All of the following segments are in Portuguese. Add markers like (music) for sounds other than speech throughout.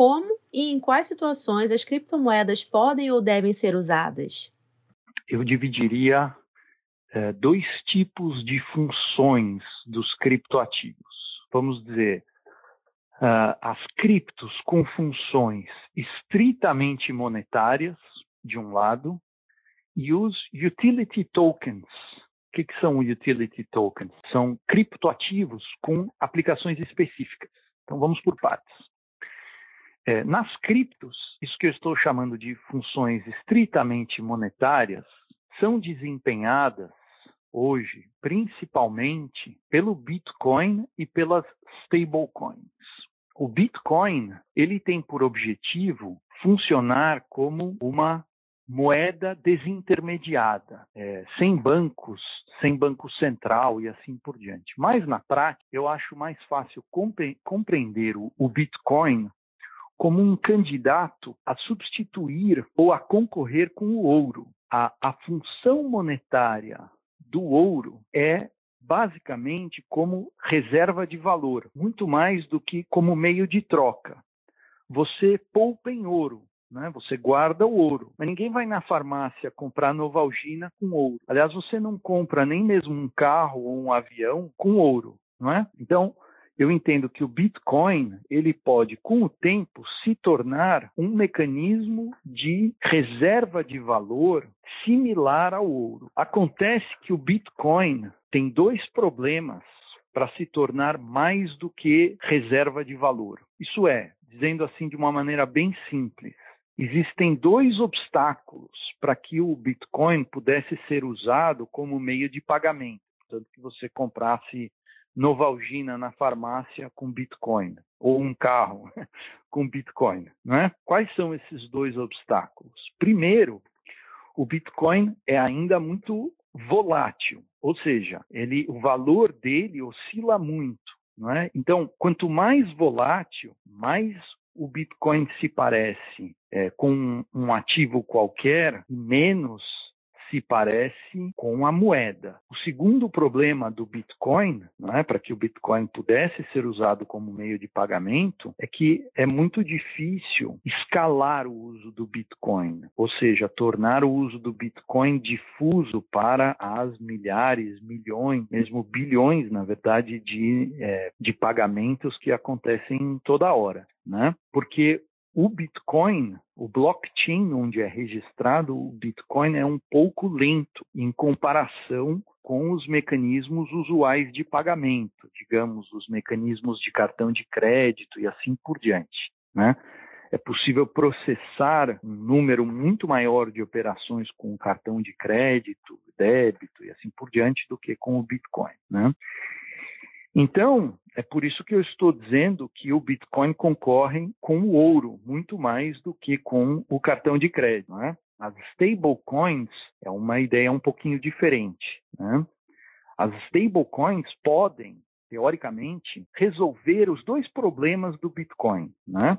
como e em quais situações as criptomoedas podem ou devem ser usadas? Eu dividiria é, dois tipos de funções dos criptoativos. Vamos dizer, uh, as criptos com funções estritamente monetárias, de um lado, e os utility tokens. O que, que são utility tokens? São criptoativos com aplicações específicas. Então vamos por partes. É, nas criptos, isso que eu estou chamando de funções estritamente monetárias, são desempenhadas hoje principalmente pelo Bitcoin e pelas stablecoins. O Bitcoin ele tem por objetivo funcionar como uma moeda desintermediada, é, sem bancos, sem banco central e assim por diante. Mas na prática, eu acho mais fácil compre compreender o, o Bitcoin como um candidato a substituir ou a concorrer com o ouro. A, a função monetária do ouro é basicamente como reserva de valor, muito mais do que como meio de troca. Você poupa em ouro, né? Você guarda o ouro, mas ninguém vai na farmácia comprar Novalgina com ouro. Aliás, você não compra nem mesmo um carro ou um avião com ouro, não é? Então, eu entendo que o Bitcoin ele pode, com o tempo, se tornar um mecanismo de reserva de valor similar ao ouro. Acontece que o Bitcoin tem dois problemas para se tornar mais do que reserva de valor. Isso é, dizendo assim de uma maneira bem simples, Existem dois obstáculos para que o Bitcoin pudesse ser usado como meio de pagamento. Tanto que você comprasse Novalgina na farmácia com Bitcoin, ou um carro (laughs) com Bitcoin. Né? Quais são esses dois obstáculos? Primeiro, o Bitcoin é ainda muito volátil, ou seja, ele, o valor dele oscila muito. É? Então, quanto mais volátil, mais o Bitcoin se parece é, com um ativo qualquer, menos se parece com a moeda. O segundo problema do Bitcoin, é, para que o Bitcoin pudesse ser usado como meio de pagamento, é que é muito difícil escalar o uso do Bitcoin, ou seja, tornar o uso do Bitcoin difuso para as milhares, milhões, mesmo bilhões, na verdade, de, é, de pagamentos que acontecem toda hora né? Porque o Bitcoin, o blockchain onde é registrado o Bitcoin é um pouco lento em comparação com os mecanismos usuais de pagamento, digamos, os mecanismos de cartão de crédito e assim por diante, né? É possível processar um número muito maior de operações com cartão de crédito, débito e assim por diante do que com o Bitcoin, né? Então, é por isso que eu estou dizendo que o Bitcoin concorre com o ouro muito mais do que com o cartão de crédito. Né? As stablecoins é uma ideia um pouquinho diferente. Né? As stablecoins podem, teoricamente, resolver os dois problemas do Bitcoin. Né?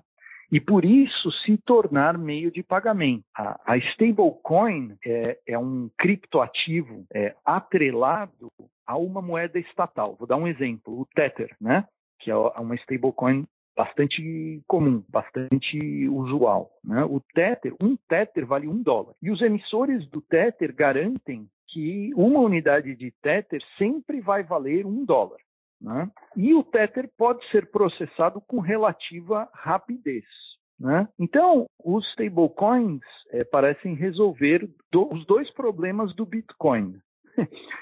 e por isso se tornar meio de pagamento. A, a stablecoin é, é, um criptoativo é, atrelado a uma moeda estatal. Vou dar um exemplo, o Tether, né? que é uma stablecoin bastante comum, bastante usual. Né? O Tether, um Tether vale um dólar. E os emissores do Tether garantem que uma unidade de Tether sempre vai valer um dólar. Né? E o Tether pode ser processado com relativa rapidez. Né? Então, os stablecoins é, parecem resolver do, os dois problemas do Bitcoin. (laughs)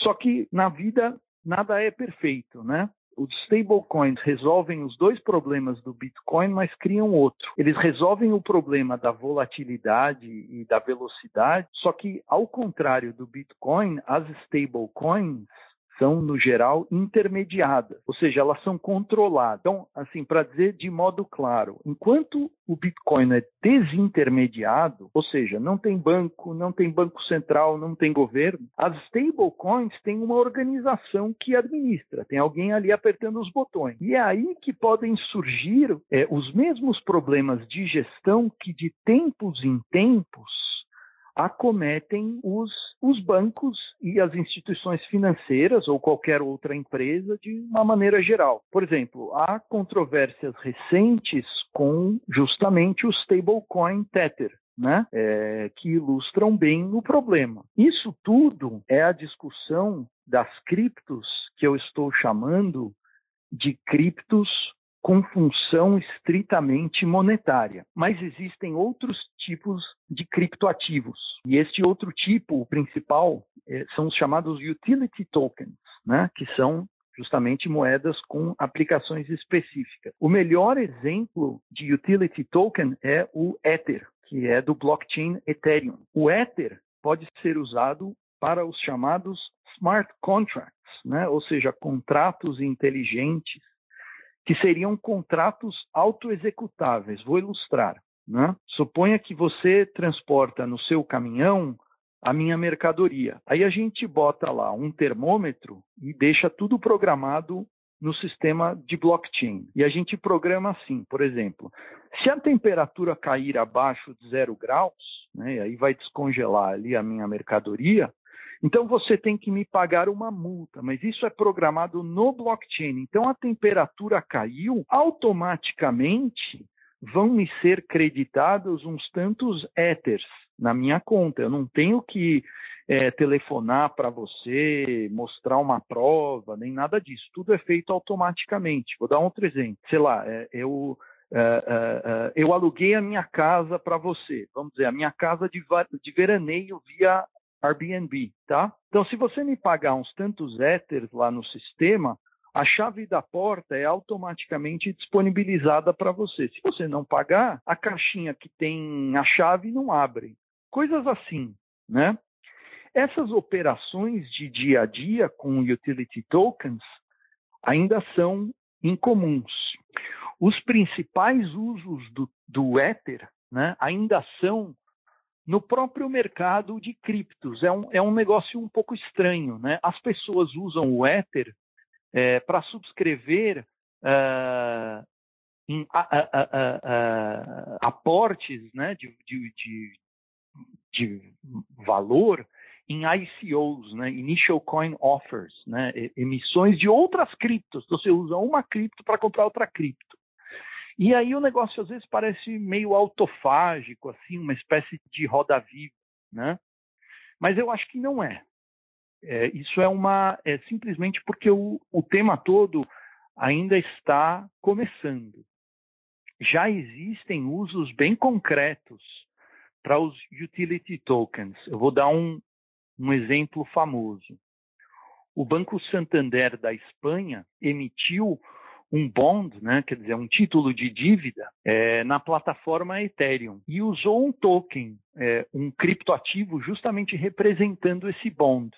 Só que na vida nada é perfeito, né? Os stablecoins resolvem os dois problemas do Bitcoin, mas criam outro. Eles resolvem o problema da volatilidade e da velocidade, só que ao contrário do Bitcoin, as stablecoins são, no geral, intermediadas, ou seja, elas são controladas. Então, assim, para dizer de modo claro, enquanto o Bitcoin é desintermediado, ou seja, não tem banco, não tem banco central, não tem governo, as stablecoins têm uma organização que administra, tem alguém ali apertando os botões. E é aí que podem surgir é, os mesmos problemas de gestão que de tempos em tempos acometem os, os bancos e as instituições financeiras ou qualquer outra empresa de uma maneira geral. Por exemplo, há controvérsias recentes com justamente o stablecoin Tether, né, é, que ilustram bem o problema. Isso tudo é a discussão das criptos que eu estou chamando de criptos com função estritamente monetária. Mas existem outros tipos de criptoativos. E este outro tipo, o principal, é, são os chamados utility tokens, né, que são justamente moedas com aplicações específicas. O melhor exemplo de utility token é o Ether, que é do blockchain Ethereum. O Ether pode ser usado para os chamados smart contracts, né? ou seja, contratos inteligentes que seriam contratos autoexecutáveis. Vou ilustrar. Né? Suponha que você transporta no seu caminhão a minha mercadoria. Aí a gente bota lá um termômetro e deixa tudo programado no sistema de blockchain. E a gente programa assim, por exemplo, se a temperatura cair abaixo de zero graus, né, aí vai descongelar ali a minha mercadoria, então você tem que me pagar uma multa, mas isso é programado no blockchain. Então a temperatura caiu, automaticamente vão me ser creditados uns tantos ethers na minha conta. Eu não tenho que é, telefonar para você, mostrar uma prova, nem nada disso. Tudo é feito automaticamente. Vou dar outro exemplo. Sei lá, é, eu Uh, uh, uh, eu aluguei a minha casa para você, vamos dizer, a minha casa de, de veraneio via Airbnb, tá? Então, se você me pagar uns tantos Ethers lá no sistema, a chave da porta é automaticamente disponibilizada para você. Se você não pagar, a caixinha que tem a chave não abre. Coisas assim, né? Essas operações de dia a dia com utility tokens ainda são incomuns. Os principais usos do, do Ether né, ainda são no próprio mercado de criptos. É um, é um negócio um pouco estranho. Né? As pessoas usam o Ether é, para subscrever uh, em, aportes né, de, de, de, de, valor em ICOs, né, Initial Coin Offers, né, emissões de outras criptos. Você usa uma cripto para comprar outra cripto. E aí o negócio às vezes parece meio autofágico, assim, uma espécie de roda viva, né? Mas eu acho que não é. é isso é uma, é simplesmente porque o, o tema todo ainda está começando. Já existem usos bem concretos para os utility tokens. Eu vou dar um, um exemplo famoso. O Banco Santander da Espanha emitiu um bond, né, quer dizer, um título de dívida é, na plataforma Ethereum e usou um token, é, um criptoativo, justamente representando esse bond.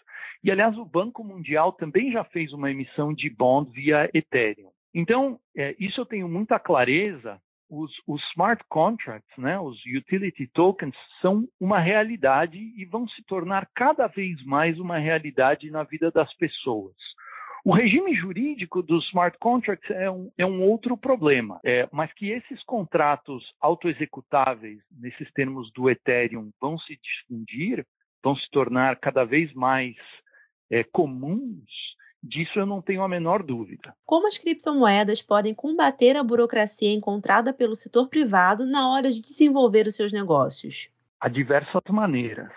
E, aliás, o Banco Mundial também já fez uma emissão de bond via Ethereum. Então, é, isso eu tenho muita clareza. Os, os, smart contracts, né, os utility tokens, são uma realidade e vão se tornar cada vez mais uma realidade na vida das pessoas. O regime jurídico dos smart contracts é um, é um outro problema, é, mas que esses contratos autoexecutáveis, nesses termos do Ethereum, vão se difundir, vão se tornar cada vez mais é, comuns, disso eu não tenho a menor dúvida. Como as criptomoedas podem combater a burocracia encontrada pelo setor privado na hora de desenvolver os seus negócios? Há diversas maneiras.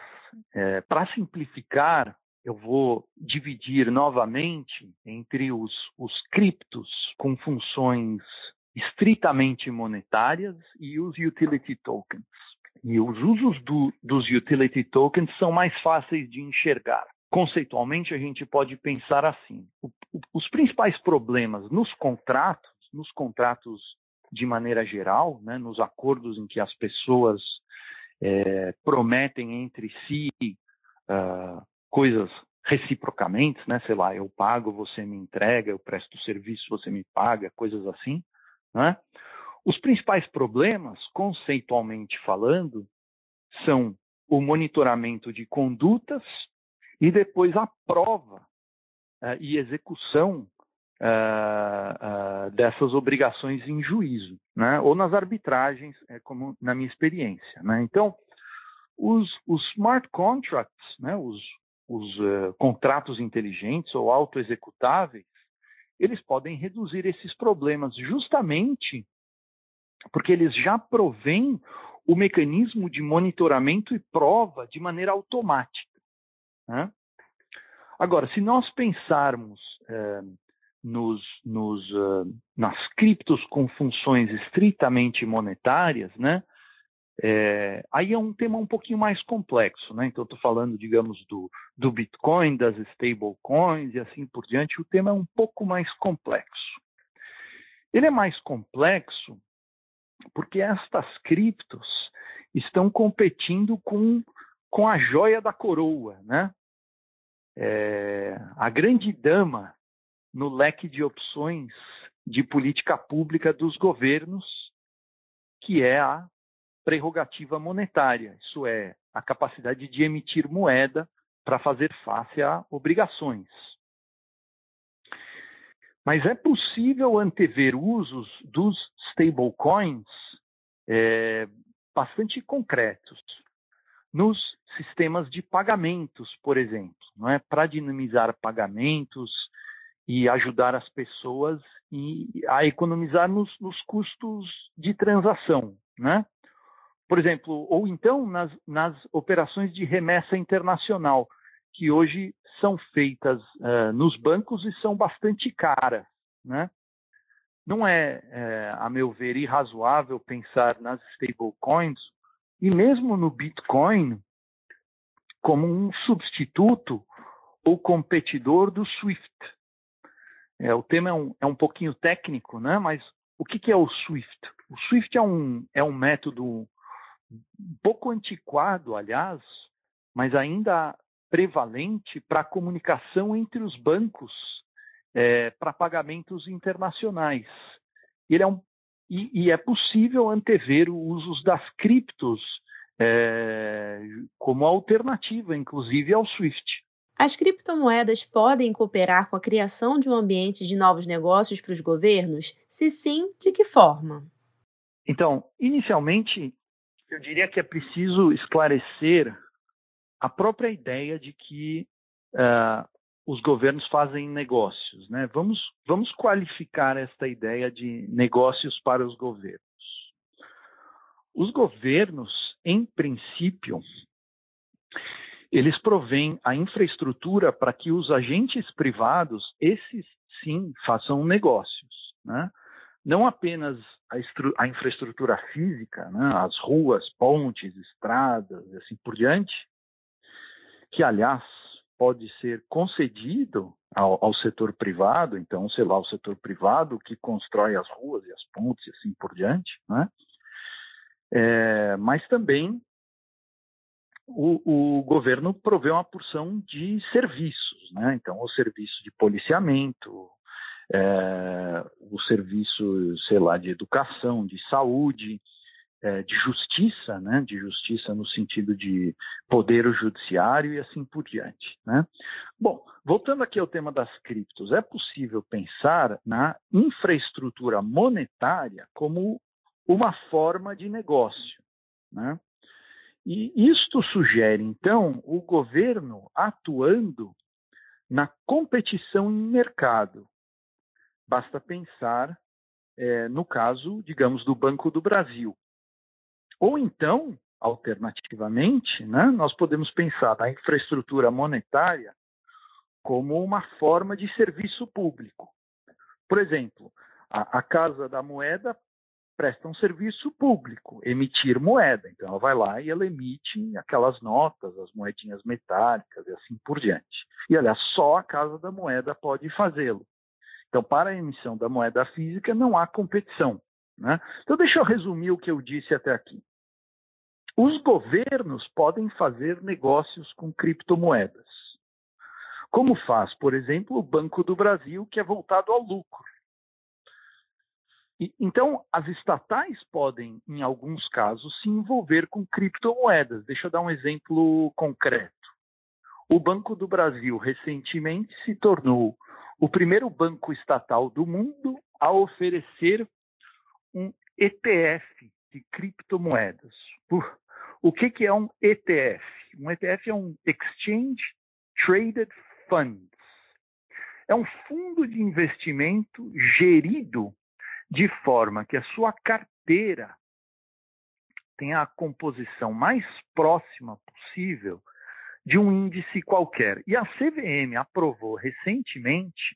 É, Para simplificar, eu vou dividir novamente entre os, os criptos com funções estritamente monetárias e os utility tokens. E os usos do, dos utility tokens são mais fáceis de enxergar. Conceitualmente, a gente pode pensar assim: o, o, os principais problemas nos contratos, nos contratos de maneira geral, né, nos acordos em que as pessoas é, prometem entre si uh, coisas reciprocamente, né? Sei lá, eu pago, você me entrega, eu presto serviço, você me paga, coisas assim, né? Os principais problemas, conceitualmente falando, são o monitoramento de condutas e depois a prova uh, e execução uh, uh, dessas obrigações em juízo, né? ou nas arbitragens, é como na minha experiência. Né? Então, os, os smart contracts, né, os, os uh, contratos inteligentes ou autoexecutáveis, eles podem reduzir esses problemas justamente porque eles já provêm o mecanismo de monitoramento e prova de maneira automática. Né? Agora, se nós pensarmos eh, nos, nos, uh, nas criptos com funções estritamente monetárias, né, é, aí é um tema um pouquinho mais complexo, né? Então, estou falando, digamos, do, do Bitcoin, das stablecoins e assim por diante. O tema é um pouco mais complexo. Ele é mais complexo porque estas criptos estão competindo com, com a joia da coroa, né? É, a grande dama no leque de opções de política pública dos governos, que é a prerrogativa monetária, isso é, a capacidade de emitir moeda para fazer face a obrigações. Mas é possível antever usos dos stablecoins é, bastante concretos nos sistemas de pagamentos, por exemplo, não é para dinamizar pagamentos e ajudar as pessoas a economizar nos, nos custos de transação, né? Por exemplo, ou então nas, nas operações de remessa internacional, que hoje são feitas uh, nos bancos e são bastante caras, né? Não é, é, a meu ver, irrazoável pensar nas stablecoins e mesmo no Bitcoin como um substituto ou competidor do SWIFT. É, o tema é um, é um pouquinho técnico, né? mas o que, que é o SWIFT? O SWIFT é um, é um método um pouco antiquado, aliás, mas ainda prevalente para a comunicação entre os bancos é, para pagamentos internacionais. Ele é um, e, e, é possível antever o uso das criptos é, como alternativa, inclusive, ao SWIFT. As criptomoedas podem cooperar com a criação de um ambiente de novos negócios para os governos? Se sim, de que forma? Então, inicialmente, eu diria que é preciso esclarecer a própria ideia de que uh, os governos fazem negócios. Né? Vamos, vamos qualificar esta ideia de negócios para os governos. Os governos, em princípio, eles provêm a infraestrutura para que os agentes privados, esses sim, façam negócios. Né? Não apenas a, a infraestrutura física, né? as ruas, pontes, estradas e assim por diante, que, aliás, pode ser concedido ao, ao, setor privado, então, sei lá, o setor privado que constrói as ruas e as pontes e assim por diante, né? É, mas também o, o, governo provê uma porção de serviços, né? Então, o serviço de policiamento, é, o serviço, sei lá, de educação, de saúde, é, de justiça, né, de justiça no sentido de poder judiciário e assim por diante. Né? Bom, voltando aqui ao tema das criptos, é possível pensar na infraestrutura monetária como uma forma de negócio. Né? E isto sugere, então, o governo atuando na competição em mercado. Basta pensar é, no caso, digamos, do Banco do Brasil, ou então, alternativamente, né, nós podemos pensar na infraestrutura monetária como uma forma de serviço público. Por exemplo, a, a Casa da Moeda presta um serviço público, emitir moeda. Então, ela vai lá e ela emite aquelas notas, as moedinhas metálicas e assim por diante. E, aliás, só a Casa da Moeda pode fazê-lo. Então, para a emissão da moeda física, não há competição. Né? Então, deixa eu resumir o que eu disse até aqui. Os governos podem fazer negócios com criptomoedas, como faz, por exemplo, o Banco do Brasil, que é voltado ao lucro. E, então, as estatais podem, em alguns casos, se envolver com criptomoedas. Deixa eu dar um exemplo concreto. O Banco do Brasil recentemente se tornou o primeiro banco estatal do mundo a oferecer um ETF de criptomoedas. O que, que é um ETF? Um ETF é um Exchange Traded Funds. É um fundo de investimento gerido de forma que a sua carteira tenha a composição mais próxima possível de um índice qualquer. E a CVM aprovou recentemente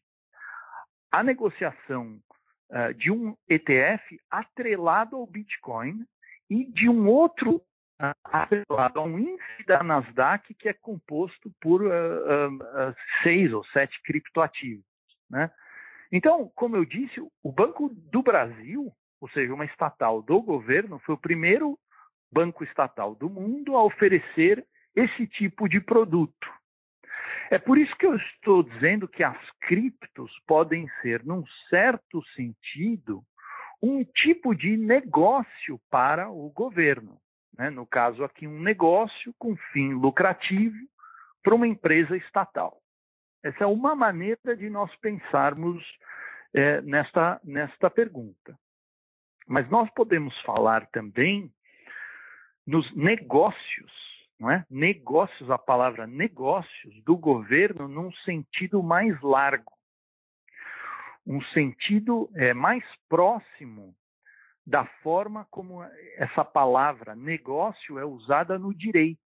a negociação uh, de um ETF atrelado ao Bitcoin e de um outro uh, atrelado a um índice da Nasdaq que é composto por uh, seis ou sete criptoativos. Né? Então, como eu disse, o Banco do Brasil, ou seja, uma estatal do governo, foi o primeiro banco estatal do mundo a oferecer esse tipo de produto. É por isso que eu estou dizendo que as criptos podem ser, num certo sentido, um tipo de negócio para o governo. Né? No caso aqui, um negócio com fim lucrativo para uma empresa estatal. Essa é uma maneira de nós pensarmos é, nesta, nesta pergunta. Mas nós podemos falar também nos negócios não é? Negócios, a palavra negócios do governo num sentido mais largo, um sentido é, mais próximo da forma como essa palavra negócio é usada no direito.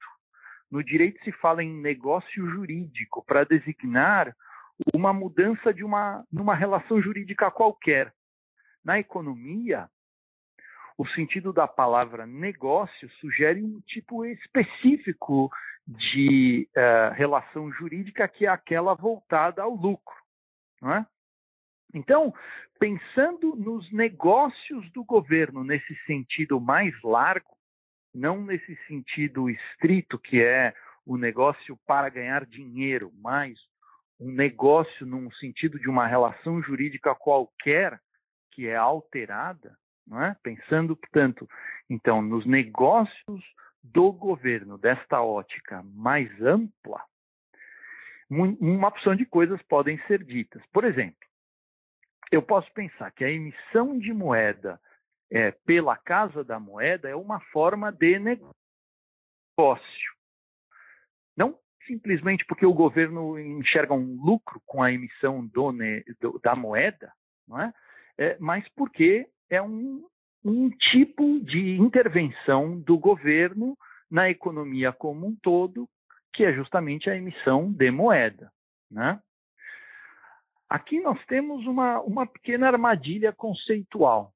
No direito se fala em negócio jurídico para designar uma mudança de uma numa relação jurídica qualquer. Na economia, o sentido da palavra negócio sugere um tipo específico de uh, relação jurídica que é aquela voltada ao lucro. Não é? Então, pensando nos negócios do governo nesse sentido mais largo, não nesse sentido estrito que é o negócio para ganhar dinheiro, mas um negócio num sentido de uma relação jurídica qualquer que é alterada, é? Pensando, portanto, então, nos negócios do governo, desta ótica mais ampla, uma opção de coisas podem ser ditas. Por exemplo, eu posso pensar que a emissão de moeda é, pela Casa da Moeda é uma forma de negócio. Não simplesmente porque o governo enxerga um lucro com a emissão do, do, da moeda, não é? é mas porque é um, um tipo de intervenção do governo na economia como um todo, que é justamente a emissão de moeda. Né? Aqui nós temos uma, uma pequena armadilha conceitual.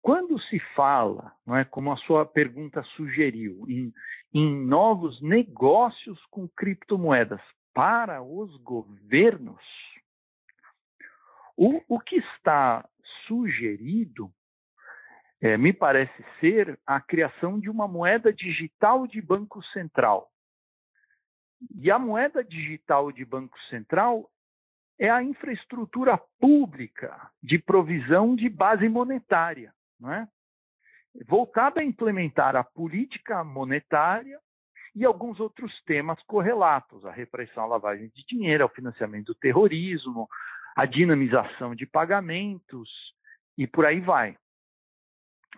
Quando se fala, não é, como a sua pergunta sugeriu, em, em novos negócios com criptomoedas para os governos, o, o que está sugerido, é, me parece ser a criação de uma moeda digital de Banco Central. E a moeda digital de Banco Central é a infraestrutura pública de provisão de base monetária, não é? voltada a implementar a política monetária e alguns outros temas correlatos, a repressão à lavagem de dinheiro, ao financiamento do terrorismo, a dinamização de pagamentos e por aí vai.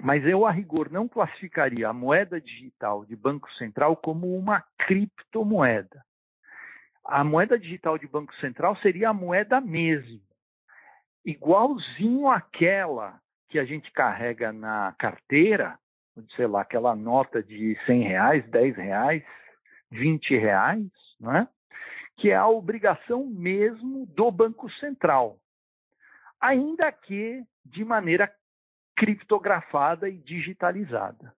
Mas eu, a rigor, não classificaria a moeda digital de Banco Central como uma criptomoeda. A moeda digital de Banco Central seria a moeda mesmo, igualzinho àquela que a gente carrega na carteira, sei lá, aquela nota de 100 reais, 10 reais, 20 reais, não é? Que é a obrigação mesmo do Banco Central, ainda que de maneira criptografada e digitalizada.